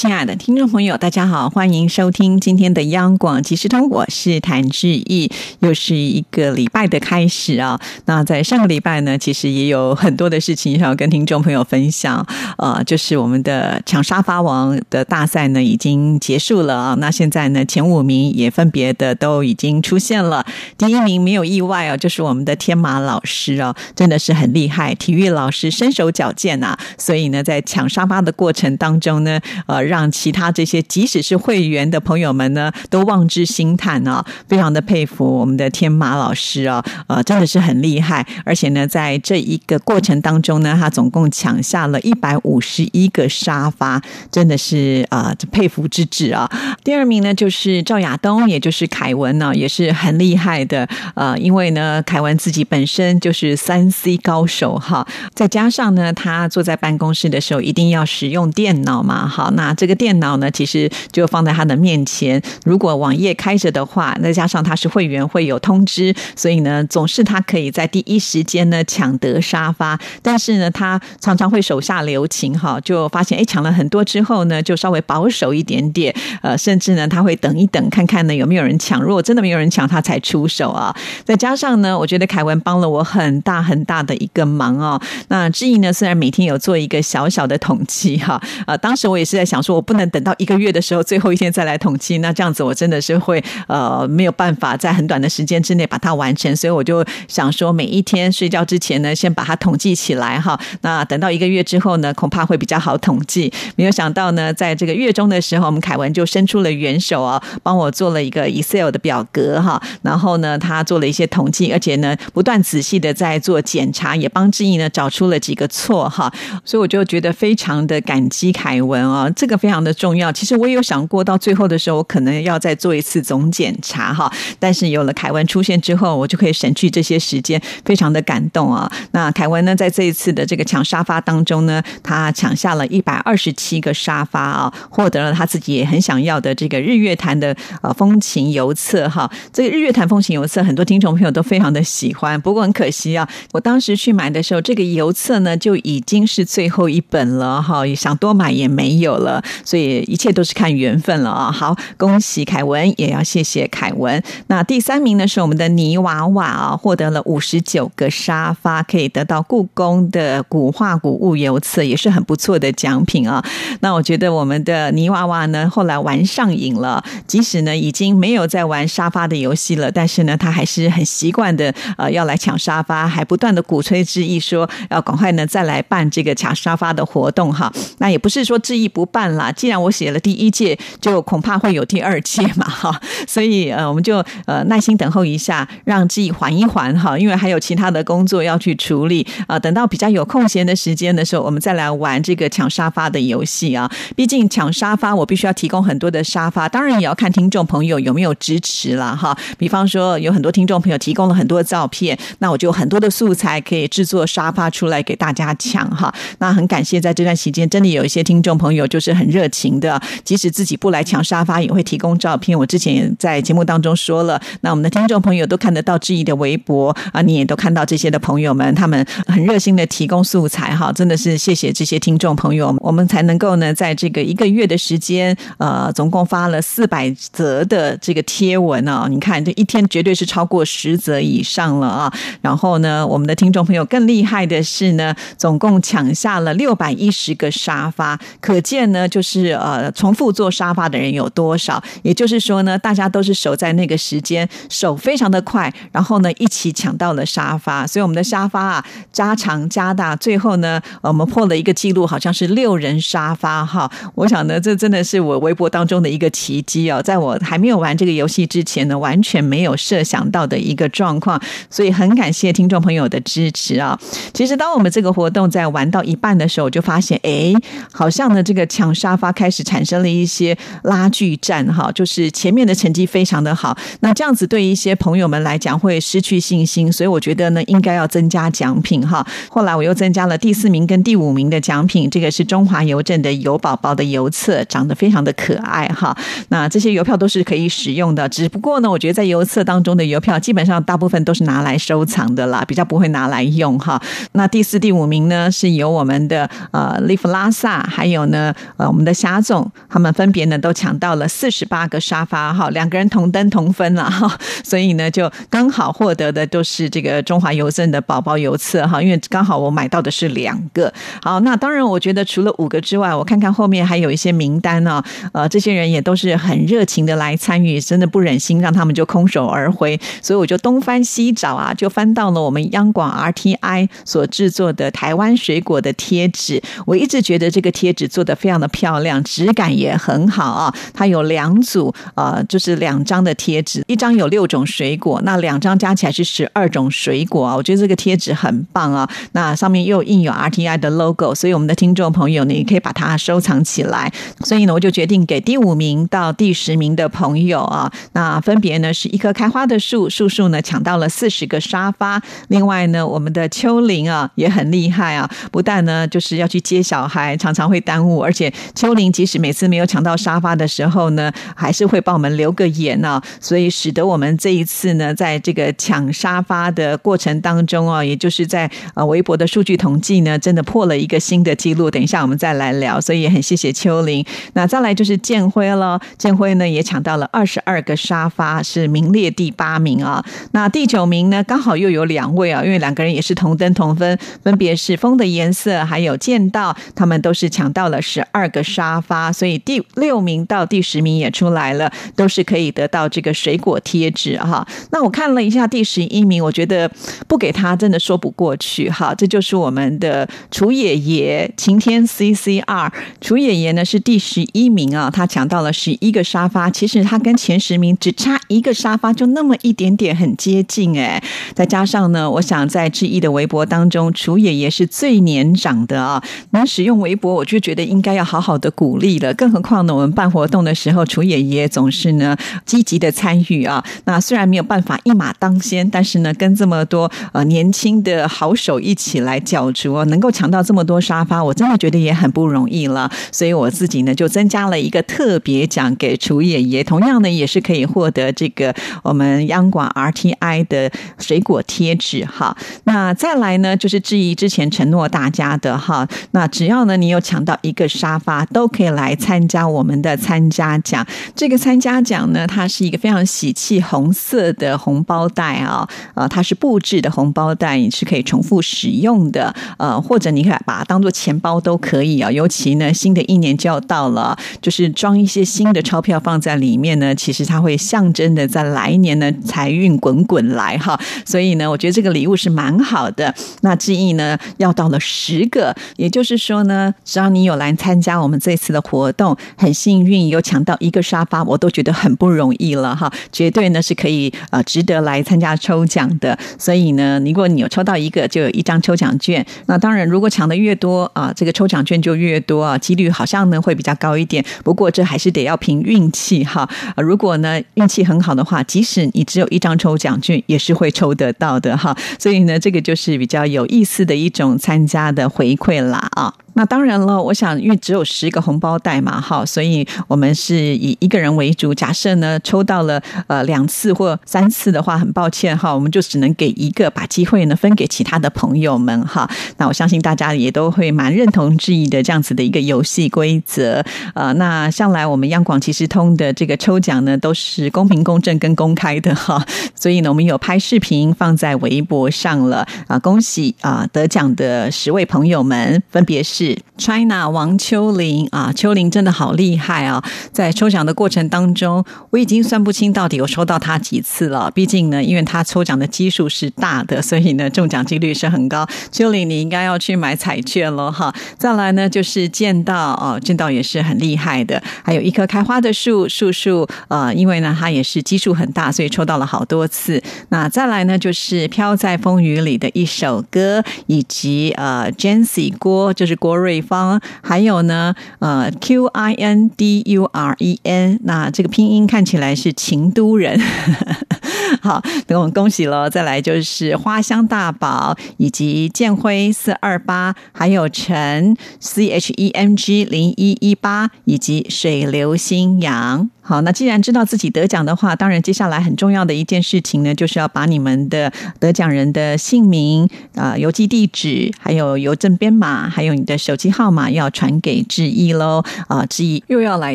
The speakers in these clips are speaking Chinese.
亲爱的听众朋友，大家好，欢迎收听今天的央广即时通，我是谭志毅，又是一个礼拜的开始啊。那在上个礼拜呢，其实也有很多的事情想要跟听众朋友分享，呃，就是我们的抢沙发王的大赛呢已经结束了啊。那现在呢，前五名也分别的都已经出现了，第一名没有意外啊，就是我们的天马老师啊，真的是很厉害，体育老师身手矫健啊，所以呢，在抢沙发的过程当中呢，呃。让其他这些即使是会员的朋友们呢，都望之兴叹啊！非常的佩服我们的天马老师啊，呃，真的是很厉害。而且呢，在这一个过程当中呢，他总共抢下了一百五十一个沙发，真的是啊，佩服之至啊！第二名呢，就是赵亚东，也就是凯文呢，也是很厉害的。呃，因为呢，凯文自己本身就是三 C 高手哈，再加上呢，他坐在办公室的时候一定要使用电脑嘛，好那。这个电脑呢，其实就放在他的面前。如果网页开着的话，再加上他是会员，会有通知，所以呢，总是他可以在第一时间呢抢得沙发。但是呢，他常常会手下留情，哈，就发现哎，抢了很多之后呢，就稍微保守一点点，呃，甚至呢，他会等一等，看看呢有没有人抢。如果真的没有人抢，他才出手啊。再加上呢，我觉得凯文帮了我很大很大的一个忙哦。那志毅呢，虽然每天有做一个小小的统计，哈，呃，当时我也是在想。说我不能等到一个月的时候，最后一天再来统计，那这样子我真的是会呃没有办法在很短的时间之内把它完成，所以我就想说每一天睡觉之前呢，先把它统计起来哈。那等到一个月之后呢，恐怕会比较好统计。没有想到呢，在这个月中的时候，我们凯文就伸出了援手啊，帮我做了一个 Excel 的表格哈。然后呢，他做了一些统计，而且呢，不断仔细的在做检查，也帮志毅呢找出了几个错哈。所以我就觉得非常的感激凯文啊，这个。非常的重要。其实我也有想过，到最后的时候，我可能要再做一次总检查哈。但是有了凯文出现之后，我就可以省去这些时间，非常的感动啊。那凯文呢，在这一次的这个抢沙发当中呢，他抢下了一百二十七个沙发啊，获得了他自己也很想要的这个日月潭的呃风情邮册哈。这个日月潭风情邮册，很多听众朋友都非常的喜欢。不过很可惜啊，我当时去买的时候，这个邮册呢就已经是最后一本了哈，想多买也没有了。所以一切都是看缘分了啊！好，恭喜凯文，也要谢谢凯文。那第三名呢是我们的泥娃娃啊，获得了五十九个沙发，可以得到故宫的古画古物游册，也是很不错的奖品啊。那我觉得我们的泥娃娃呢，后来玩上瘾了，即使呢已经没有在玩沙发的游戏了，但是呢他还是很习惯的呃要来抢沙发，还不断的鼓吹之意说要赶快呢再来办这个抢沙发的活动哈。那也不是说志意不办。啦，既然我写了第一届，就恐怕会有第二届嘛，哈，所以呃，我们就呃耐心等候一下，让自己缓一缓哈，因为还有其他的工作要去处理啊。等到比较有空闲的时间的时候，我们再来玩这个抢沙发的游戏啊。毕竟抢沙发，我必须要提供很多的沙发，当然也要看听众朋友有没有支持了哈。比方说，有很多听众朋友提供了很多照片，那我就很多的素材可以制作沙发出来给大家抢哈。那很感谢在这段时间，真的有一些听众朋友就是很。热情的，即使自己不来抢沙发，也会提供照片。我之前也在节目当中说了，那我们的听众朋友都看得到志毅的微博啊，你也都看到这些的朋友们，他们很热心的提供素材哈，真的是谢谢这些听众朋友，我们才能够呢，在这个一个月的时间，呃，总共发了四百则的这个贴文啊，你看这一天绝对是超过十则以上了啊。然后呢，我们的听众朋友更厉害的是呢，总共抢下了六百一十个沙发，可见呢就。是呃，重复坐沙发的人有多少？也就是说呢，大家都是守在那个时间，手非常的快，然后呢，一起抢到了沙发。所以我们的沙发啊，加长加大，最后呢，我们破了一个记录，好像是六人沙发哈。我想呢，这真的是我微博当中的一个奇迹哦，在我还没有玩这个游戏之前呢，完全没有设想到的一个状况。所以很感谢听众朋友的支持啊。其实当我们这个活动在玩到一半的时候，就发现哎，好像呢这个抢。沙发开始产生了一些拉锯战哈，就是前面的成绩非常的好，那这样子对一些朋友们来讲会失去信心，所以我觉得呢应该要增加奖品哈。后来我又增加了第四名跟第五名的奖品，这个是中华邮政的邮宝宝的邮册，长得非常的可爱哈。那这些邮票都是可以使用的，只不过呢，我觉得在邮册当中的邮票基本上大部分都是拿来收藏的啦，比较不会拿来用哈。那第四、第五名呢是由我们的呃利弗拉萨，还有呢呃我们的霞总，他们分别呢都抢到了四十八个沙发哈，两个人同登同分了哈，所以呢就刚好获得的都是这个中华邮政的宝宝邮册哈，因为刚好我买到的是两个。好，那当然我觉得除了五个之外，我看看后面还有一些名单呢，呃，这些人也都是很热情的来参与，真的不忍心让他们就空手而回，所以我就东翻西找啊，就翻到了我们央广 RTI 所制作的台湾水果的贴纸。我一直觉得这个贴纸做的非常的漂亮，质感也很好啊。它有两组，呃，就是两张的贴纸，一张有六种水果，那两张加起来是十二种水果啊。我觉得这个贴纸很棒啊。那上面又印有 RTI 的 logo，所以我们的听众朋友呢，也可以把它收藏起来。所以呢，我就决定给第五名到第十名的朋友啊，那分别呢是一棵开花的树，树树呢抢到了四十个沙发。另外呢，我们的秋玲啊也很厉害啊，不但呢就是要去接小孩，常常会耽误，而且秋玲即使每次没有抢到沙发的时候呢，还是会帮我们留个言呢。所以使得我们这一次呢，在这个抢沙发的过程当中啊，也就是在呃微博的数据统计呢，真的破了一个新的记录。等一下我们再来聊，所以也很谢谢秋玲。那再来就是建辉了，建辉呢也抢到了二十二个沙发，是名列第八名啊。那第九名呢，刚好又有两位啊，因为两个人也是同登同分，分别是风的颜色还有剑道，他们都是抢到了十二个沙发，所以第六名到第十名也出来了，都是可以得到这个水果贴纸哈。那我看了一下第十一名，我觉得不给他真的说不过去哈。这就是我们的楚爷爷晴天 CCR，楚爷爷呢是第十一名啊，他抢到了十一个沙发，其实他跟前十名只差一个沙发，就那么一点点，很接近哎。再加上呢，我想在志毅的微博当中，楚爷爷是最年长的啊，能使用微博，我就觉得应该要好好好的鼓励了。更何况呢，我们办活动的时候，楚爷爷总是呢积极的参与啊。那虽然没有办法一马当先，但是呢，跟这么多呃年轻的好手一起来角逐，能够抢到这么多沙发，我真的觉得也很不容易了。所以我自己呢，就增加了一个特别奖给楚爷爷，同样呢，也是可以获得这个我们央广 RTI 的水果贴纸哈。那再来呢，就是质疑之前承诺大家的哈。那只要呢，你有抢到一个沙发，都可以来参加我们的参加奖。这个参加奖呢，它是一个非常喜气红色的红包袋啊，呃，它是布置的红包袋，你是可以重复使用的，呃，或者你可以把它当做钱包都可以啊。尤其呢，新的一年就要到了，就是装一些新的钞票放在里面呢，其实它会象征的在来年呢财运滚滚来哈。所以呢，我觉得这个礼物是蛮好的。那志毅呢，要到了十个，也就是说呢，只要你有来参加我们这次的活动，很幸运有抢到一个沙发，我都觉得很不容易了哈。绝对呢是可以呃值得来参加抽奖的。所以呢，如果你有抽到一个，就有一张抽奖券。那当然，如果抢的越多啊，这个抽奖券就越多啊，几率好像呢会比较高一点。不过这还是得要凭运气哈。如果呢运气很好的话，即使你只有一张抽奖券，也是会抽得到的哈。所以呢，这个就是比较有意思的一种参加的回馈啦啊。那当然了，我想因为只有十个红包袋嘛，哈，所以我们是以一个人为主。假设呢抽到了呃两次或三次的话，很抱歉哈，我们就只能给一个，把机会呢分给其他的朋友们哈。那我相信大家也都会蛮认同质疑的这样子的一个游戏规则。呃，那向来我们央广其实通的这个抽奖呢都是公平、公正跟公开的哈，所以呢我们有拍视频放在微博上了啊，恭喜啊得奖的十位朋友们，分别是。China 王秋玲啊，秋玲真的好厉害啊！在抽奖的过程当中，我已经算不清到底有抽到他几次了。毕竟呢，因为他抽奖的基数是大的，所以呢，中奖几率是很高。秋玲，你应该要去买彩券了哈。再来呢，就是见到哦，见到也是很厉害的。还有一棵开花的树，树树呃，因为呢，它也是基数很大，所以抽到了好多次。那再来呢，就是飘在风雨里的一首歌，以及呃 j a n c y 郭就是郭。瑞芳，还有呢，呃，Q I N D U R E N，那这个拼音看起来是秦都人。好，那我们恭喜喽。再来就是花香大宝，以及建辉四二八，还有陈 C H E M G 零一一八，以及水流新阳。好，那既然知道自己得奖的话，当然接下来很重要的一件事情呢，就是要把你们的得奖人的姓名、啊邮寄地址、还有邮政编码，还有你的手机号码，要传给志毅喽。啊，志毅又要来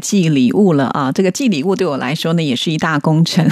寄礼物了啊！这个寄礼物对我来说呢，也是一大工程，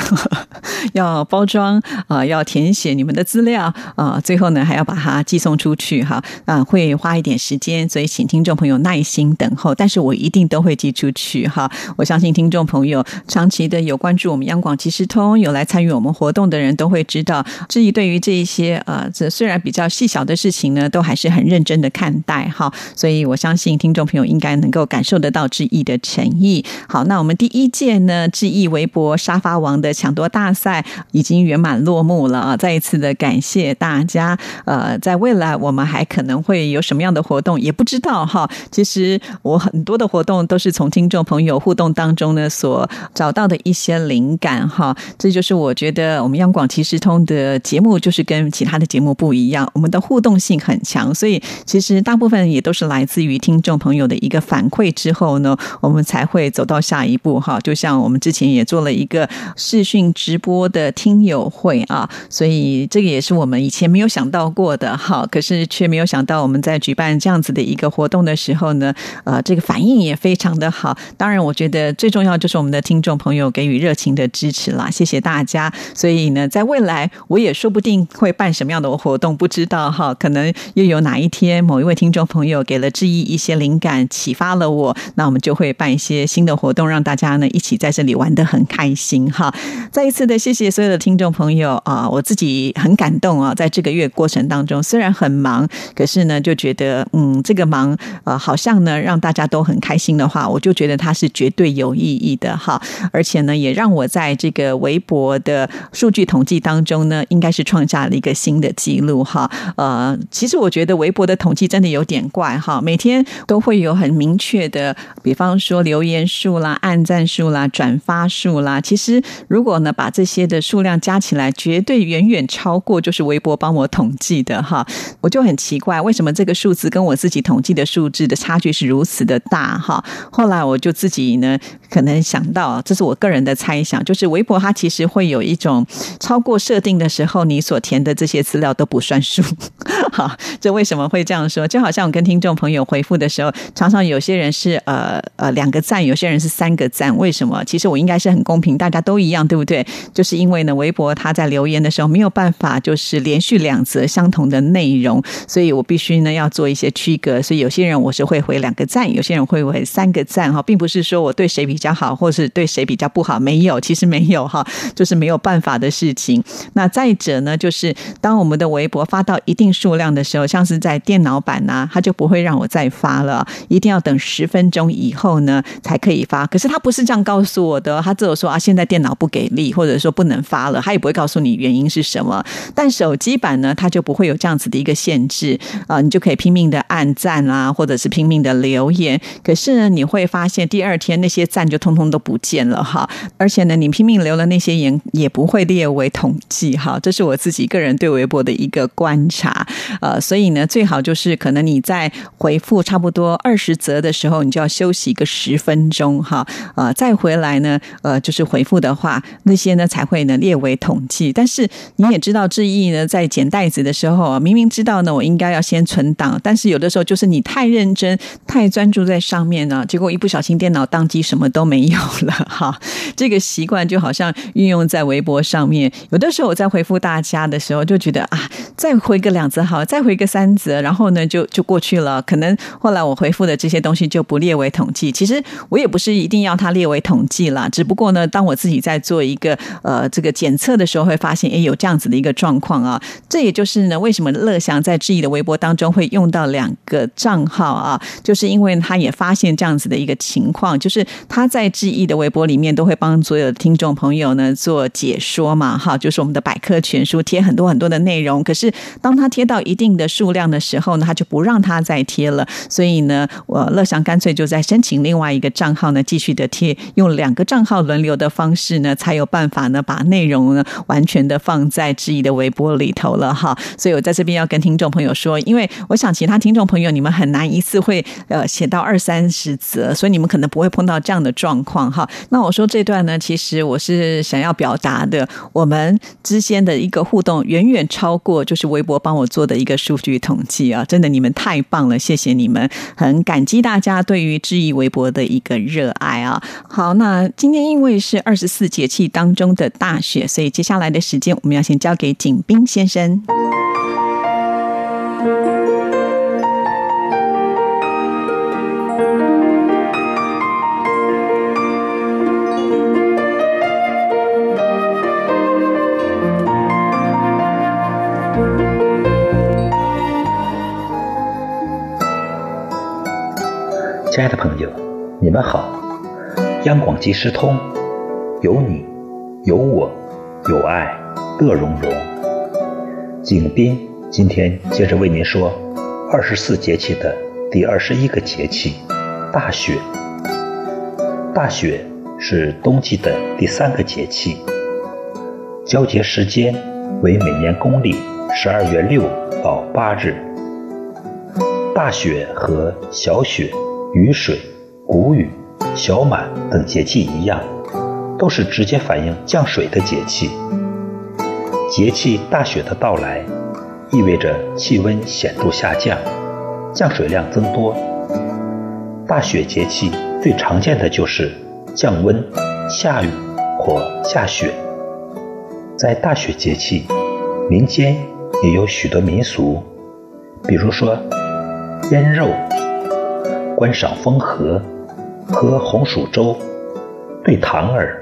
要包装啊，要填写你们的资料啊，最后呢还要把它寄送出去哈啊，会花一点时间，所以请听众朋友耐心等候。但是我一定都会寄出去哈，我相信听众朋友。有长期的有关注我们央广即时通，有来参与我们活动的人都会知道，志毅对于这一些呃，这虽然比较细小的事情呢，都还是很认真的看待哈。所以我相信听众朋友应该能够感受得到志毅的诚意。好，那我们第一届呢，志毅微博沙发王的抢夺大赛已经圆满落幕了啊！再一次的感谢大家。呃，在未来我们还可能会有什么样的活动，也不知道哈。其实我很多的活动都是从听众朋友互动当中呢所。找到的一些灵感哈，这就是我觉得我们央广其实通的节目就是跟其他的节目不一样，我们的互动性很强，所以其实大部分也都是来自于听众朋友的一个反馈之后呢，我们才会走到下一步哈。就像我们之前也做了一个视讯直播的听友会啊，所以这个也是我们以前没有想到过的哈，可是却没有想到我们在举办这样子的一个活动的时候呢，呃，这个反应也非常的好。当然，我觉得最重要就是我们。的听众朋友给予热情的支持啦，谢谢大家。所以呢，在未来我也说不定会办什么样的活动，不知道哈。可能又有哪一天某一位听众朋友给了志毅一些灵感，启发了我，那我们就会办一些新的活动，让大家呢一起在这里玩的很开心哈。再一次的谢谢所有的听众朋友啊，我自己很感动啊，在这个月过程当中，虽然很忙，可是呢就觉得嗯，这个忙呃好像呢让大家都很开心的话，我就觉得它是绝对有意义的。的哈，而且呢，也让我在这个微博的数据统计当中呢，应该是创下了一个新的记录哈。呃，其实我觉得微博的统计真的有点怪哈，每天都会有很明确的，比方说留言数啦、按赞数啦、转发数啦。其实如果呢把这些的数量加起来，绝对远远超过就是微博帮我统计的哈。我就很奇怪，为什么这个数字跟我自己统计的数字的差距是如此的大哈？后来我就自己呢，可能想。想到，这是我个人的猜想，就是微博它其实会有一种超过设定的时候，你所填的这些资料都不算数。好，这为什么会这样说？就好像我跟听众朋友回复的时候，常常有些人是呃呃两个赞，有些人是三个赞。为什么？其实我应该是很公平，大家都一样，对不对？就是因为呢，微博它在留言的时候没有办法就是连续两则相同的内容，所以我必须呢要做一些区隔。所以有些人我是会回两个赞，有些人会回三个赞。哈，并不是说我对谁比较好，或就。是对谁比较不好？没有，其实没有哈，就是没有办法的事情。那再者呢，就是当我们的微博发到一定数量的时候，像是在电脑版呢，它就不会让我再发了，一定要等十分钟以后呢才可以发。可是他不是这样告诉我的，他只有说啊，现在电脑不给力，或者说不能发了，他也不会告诉你原因是什么。但手机版呢，它就不会有这样子的一个限制啊，你就可以拼命的按赞啊，或者是拼命的留言。可是呢，你会发现第二天那些赞就通通都。不见了哈，而且呢，你拼命留了那些言也不会列为统计哈，这是我自己个人对微博的一个观察，呃，所以呢，最好就是可能你在回复差不多二十则的时候，你就要休息个十分钟哈，呃，再回来呢，呃，就是回复的话，那些呢才会呢列为统计。但是你也知道，志毅呢在剪袋子的时候，明明知道呢我应该要先存档，但是有的时候就是你太认真、太专注在上面呢，结果一不小心电脑宕机，什么都没有。好了哈，这个习惯就好像运用在微博上面。有的时候我在回复大家的时候，就觉得啊，再回个两则好，再回个三则，然后呢就就过去了。可能后来我回复的这些东西就不列为统计。其实我也不是一定要它列为统计啦，只不过呢，当我自己在做一个呃这个检测的时候，会发现哎有这样子的一个状况啊。这也就是呢，为什么乐祥在质疑的微博当中会用到两个账号啊，就是因为他也发现这样子的一个情况，就是他在质疑。的微博里面都会帮所有的听众朋友呢做解说嘛，哈，就是我们的百科全书贴很多很多的内容。可是当他贴到一定的数量的时候呢，他就不让他再贴了。所以呢，我乐祥干脆就在申请另外一个账号呢，继续的贴，用两个账号轮流的方式呢，才有办法呢，把内容呢完全的放在质疑的微博里头了哈。所以我在这边要跟听众朋友说，因为我想其他听众朋友你们很难一次会呃写到二三十则，所以你们可能不会碰到这样的状况哈。那我说这段呢，其实我是想要表达的，我们之间的一个互动远远超过就是微博帮我做的一个数据统计啊！真的，你们太棒了，谢谢你们，很感激大家对于质疑微博的一个热爱啊！好，那今天因为是二十四节气当中的大雪，所以接下来的时间我们要先交给景斌先生。亲爱的朋友，你们好！央广即时通，有你，有我，有爱，乐融融。景斌今天接着为您说二十四节气的第二十一个节气——大雪。大雪是冬季的第三个节气，交接时间为每年公历十二月六到八日。大雪和小雪。雨水、谷雨、小满等节气一样，都是直接反映降水的节气。节气大雪的到来，意味着气温显著下降，降水量增多。大雪节气最常见的就是降温、下雨或下雪。在大雪节气，民间也有许多民俗，比如说腌肉。观赏风荷，喝红薯粥，对糖儿，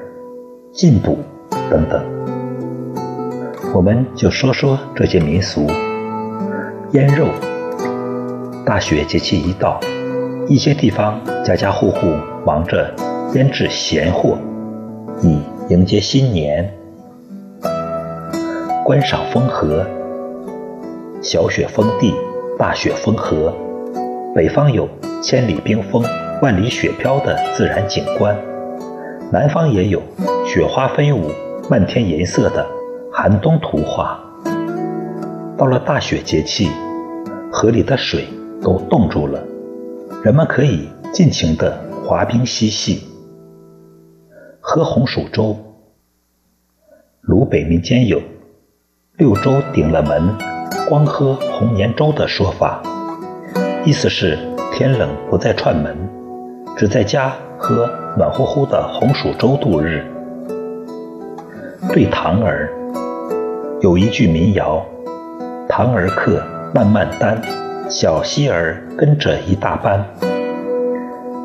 进补等等，我们就说说这些民俗。腌肉，大雪节气一到，一些地方家家户户忙着腌制咸货，以迎接新年。观赏风荷，小雪封地，大雪封河，北方有。千里冰封，万里雪飘的自然景观，南方也有雪花飞舞、漫天银色的寒冬图画。到了大雪节气，河里的水都冻住了，人们可以尽情的滑冰嬉戏，喝红薯粥。鲁北民间有“六粥顶了门，光喝红年粥”的说法，意思是。天冷不再串门，只在家喝暖乎乎的红薯粥度日。对堂儿有一句民谣：“堂儿客慢慢担，小溪儿跟着一大班。”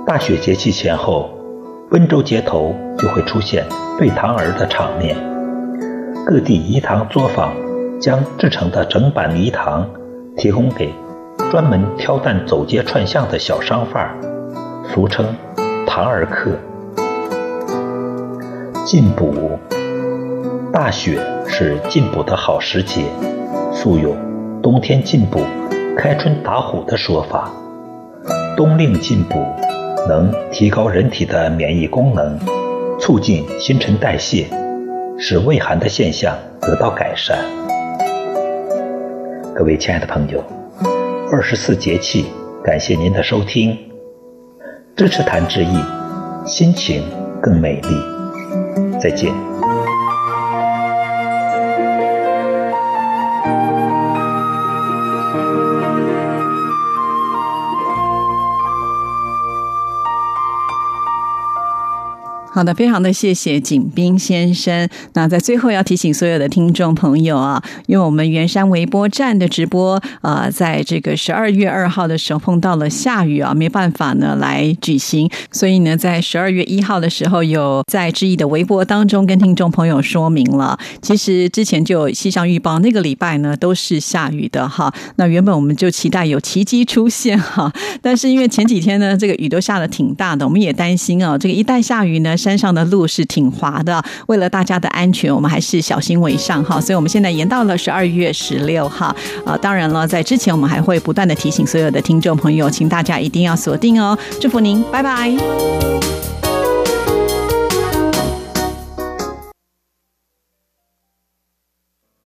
大雪节气前后，温州街头就会出现对堂儿的场面。各地饴糖作坊将制成的整板饴糖提供给。专门挑担走街串巷的小商贩，俗称“堂儿客”。进补，大雪是进补的好时节，素有“冬天进补，开春打虎”的说法。冬令进补能提高人体的免疫功能，促进新陈代谢，使胃寒的现象得到改善。各位亲爱的朋友。二十四节气，感谢您的收听，支持谭志毅，心情更美丽。再见。好的，非常的谢谢景斌先生。那在最后要提醒所有的听众朋友啊，因为我们圆山微波站的直播啊，在这个十二月二号的时候碰到了下雨啊，没办法呢来举行，所以呢，在十二月一号的时候，有在志毅的微博当中跟听众朋友说明了，其实之前就有气象预报，那个礼拜呢都是下雨的哈。那原本我们就期待有奇迹出现哈，但是因为前几天呢，这个雨都下的挺大的，我们也担心啊，这个一旦下雨呢。山山上的路是挺滑的，为了大家的安全，我们还是小心为上哈。所以我们现在延到了十二月十六号啊。当然了，在之前我们还会不断的提醒所有的听众朋友，请大家一定要锁定哦。祝福您，拜拜。